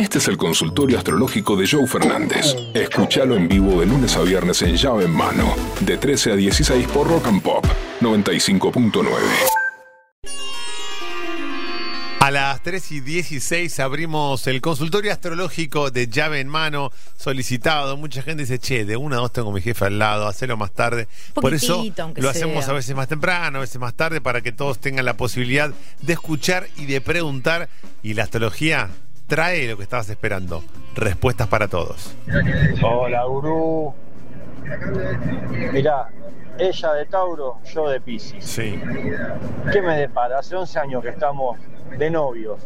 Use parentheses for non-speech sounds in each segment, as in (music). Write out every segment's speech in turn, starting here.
Este es el consultorio astrológico de Joe Fernández. Escúchalo en vivo de lunes a viernes en llave en mano, de 13 a 16 por Rock and Pop 95.9. A las 3 y 16 abrimos el consultorio astrológico de llave en mano, solicitado. Mucha gente dice, che, de una a dos tengo mi jefe al lado, hacelo más tarde. Por eso lo hacemos sea. a veces más temprano, a veces más tarde, para que todos tengan la posibilidad de escuchar y de preguntar. Y la astrología trae lo que estabas esperando. Respuestas para todos. Hola, gurú. Mirá, ella de Tauro, yo de Piscis. Sí. ¿Qué me depara? Hace 11 años que estamos de novios,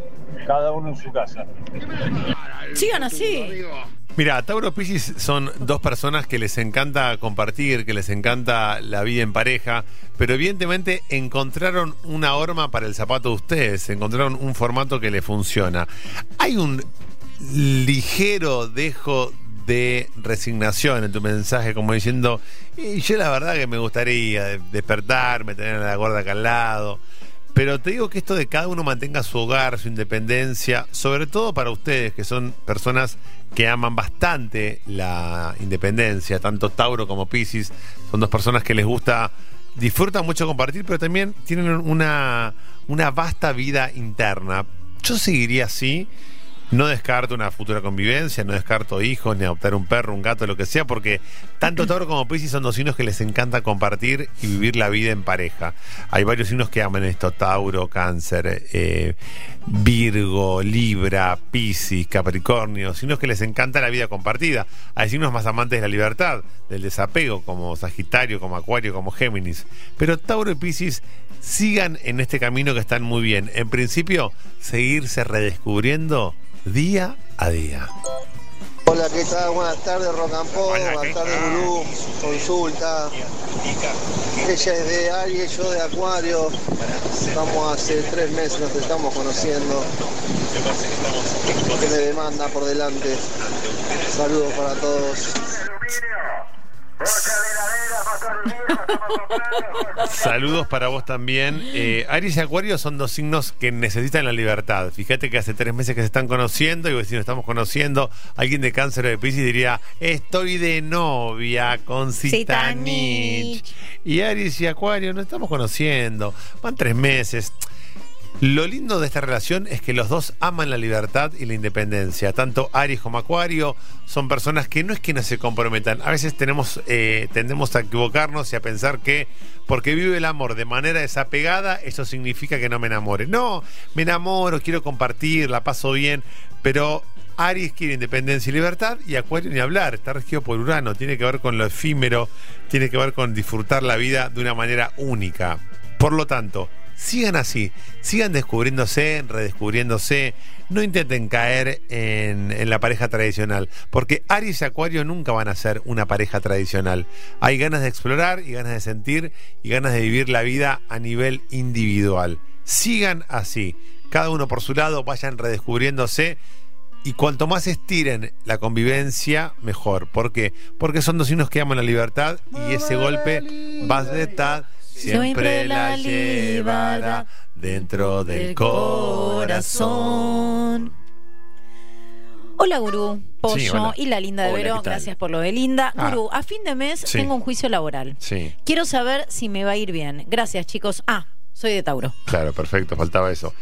cada uno en su casa. Sigan así. Mira, Tauro Piscis son dos personas que les encanta compartir, que les encanta la vida en pareja, pero evidentemente encontraron una horma para el zapato de ustedes, encontraron un formato que les funciona. Hay un ligero dejo de resignación en tu mensaje, como diciendo, y yo la verdad que me gustaría despertarme, tener a la gorda acá al lado. Pero te digo que esto de cada uno mantenga su hogar, su independencia, sobre todo para ustedes, que son personas que aman bastante la independencia, tanto Tauro como Piscis, son dos personas que les gusta, disfrutan mucho compartir, pero también tienen una, una vasta vida interna. Yo seguiría así. No descarto una futura convivencia, no descarto hijos, ni adoptar un perro, un gato, lo que sea, porque tanto (clears throat) Tauro como Piscis son dos signos que les encanta compartir y vivir la vida en pareja. Hay varios signos que aman esto: Tauro, Cáncer, eh, Virgo, Libra, Piscis, Capricornio, signos que les encanta la vida compartida. Hay signos más amantes de la libertad, del desapego, como Sagitario, como Acuario, como Géminis. Pero Tauro y Piscis sigan en este camino que están muy bien. En principio, seguirse redescubriendo día a día. Hola, ¿qué tal? Buenas tardes, ¿qué Buenas tardes? Gurú. Consulta. Ella es de Aries, yo de Acuario. Estamos hace tres meses, nos estamos conociendo. ¿Qué me demanda por delante? Saludos para todos. Saludos para vos también. Eh, Aries y Acuario son dos signos que necesitan la libertad. Fíjate que hace tres meses que se están conociendo y vos si nos estamos conociendo, alguien de cáncer o de Piscis diría, estoy de novia con Citanich. Citanich. Y Aries y Acuario nos estamos conociendo. Van tres meses. Lo lindo de esta relación es que los dos aman la libertad y la independencia. Tanto Aries como Acuario son personas que no es que no se comprometan. A veces tenemos, eh, tendemos a equivocarnos y a pensar que porque vive el amor de manera desapegada, eso significa que no me enamore. No, me enamoro, quiero compartir, la paso bien, pero Aries quiere independencia y libertad y Acuario ni hablar, está regido por Urano, tiene que ver con lo efímero, tiene que ver con disfrutar la vida de una manera única. Por lo tanto, sigan así, sigan descubriéndose, redescubriéndose, no intenten caer en, la pareja tradicional, porque Aries y Acuario nunca van a ser una pareja tradicional. Hay ganas de explorar y ganas de sentir y ganas de vivir la vida a nivel individual. Sigan así, cada uno por su lado, vayan redescubriéndose. Y cuanto más estiren la convivencia, mejor. ¿Por qué? Porque son dos signos que aman la libertad y ese golpe va a estar siempre la llevará dentro del corazón. Hola, Gurú. Pollo Sí, hola. y la linda de Hola, Vero. Gracias por lo de linda. Ah. Gurú, a fin de mes Sí. tengo un juicio laboral. Sí, Quiero saber si me va a ir bien. Gracias, chicos. Ah, soy de Tauro. claro, perfecto, faltaba eso.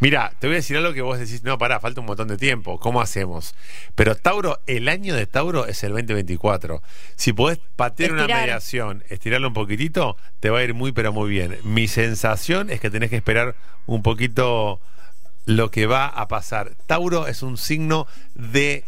Mira, te voy a decir algo que vos decís, no, pará, falta un montón de tiempo, ¿cómo hacemos? Pero Tauro, el año de Tauro es el 2024. Si podés patear una mediación, estirarlo un poquitito, te va a ir muy, pero muy bien. Mi sensación es que tenés que esperar un poquito lo que va a pasar. Tauro es un signo de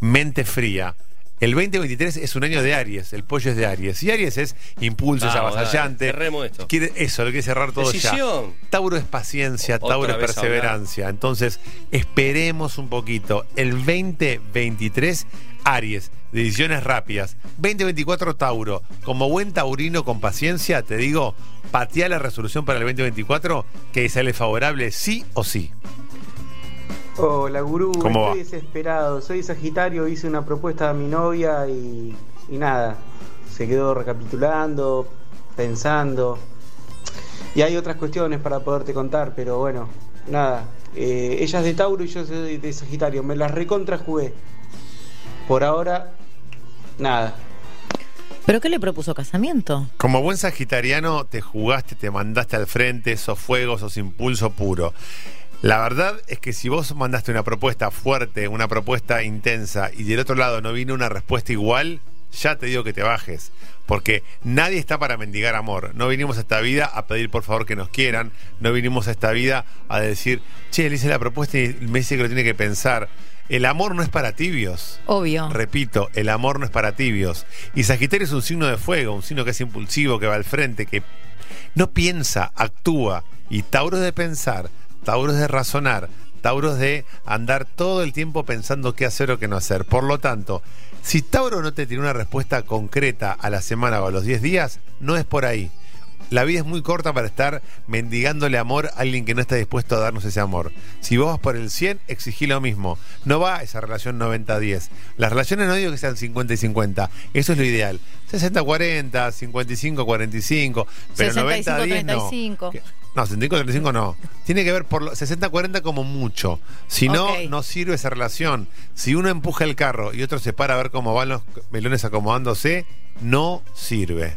mente fría. El 2023 es un año de Aries, el pollo es de Aries. Y Aries es impulso, es Vamos, avasallante. dale, cerremos esto. Quiere, eso, lo quiere cerrar todo Decisión. ya. Tauro es paciencia, Otra Tauro es vez perseverancia. Entonces, esperemos un poquito. El 2023, Aries, decisiones rápidas. 2024, Tauro. Como buen taurino con paciencia, te digo, patea la resolución para el 2024 que sale favorable sí o sí. Hola gurú, ¿Cómo estoy va? desesperado. Soy Sagitario, hice una propuesta a mi novia y, y nada, se quedó recapitulando, pensando. Y hay otras cuestiones para poderte contar, pero bueno, nada, Eh, ella es de Tauro y yo soy de Sagitario. Me las recontra jugué. Por ahora, nada. ¿Pero qué le propuso casamiento? Como buen sagitariano, te jugaste, te mandaste al frente, sos fuego, sos impulso puro. La verdad es que si vos mandaste una propuesta fuerte, una propuesta intensa, y del otro lado no vino una respuesta igual, ya te digo que te bajes. Porque nadie está para mendigar amor. No vinimos a esta vida a pedir por favor que nos quieran. No vinimos a esta vida a decir, che, le hice la propuesta y me dice que lo tiene que pensar. El amor no es para tibios. Obvio. Repito, el amor no es para tibios. Y Sagitario es un signo de fuego, un signo que es impulsivo, que va al frente, que no piensa, actúa. Y Tauro es de pensar, Tauro es de razonar, Tauro es de andar todo el tiempo pensando qué hacer o qué no hacer. Por lo tanto, si Tauro no te tiene una respuesta concreta a la semana o a los 10 días, no es por ahí. La vida es muy corta para estar mendigándole amor a alguien que no está dispuesto a darnos ese amor. Si vos vas por el 100, exigí lo mismo. No va esa relación 90-10. Las relaciones no digo que sean 50 y 50. Eso es lo ideal. 60-40, 55-45, pero 90-10 no. 65. Que- No, 65-35 no. Tiene que ver por lo- 60-40 como mucho. Si no, no sirve esa relación. Si uno empuja el carro y otro se para a ver cómo van los melones acomodándose, no sirve.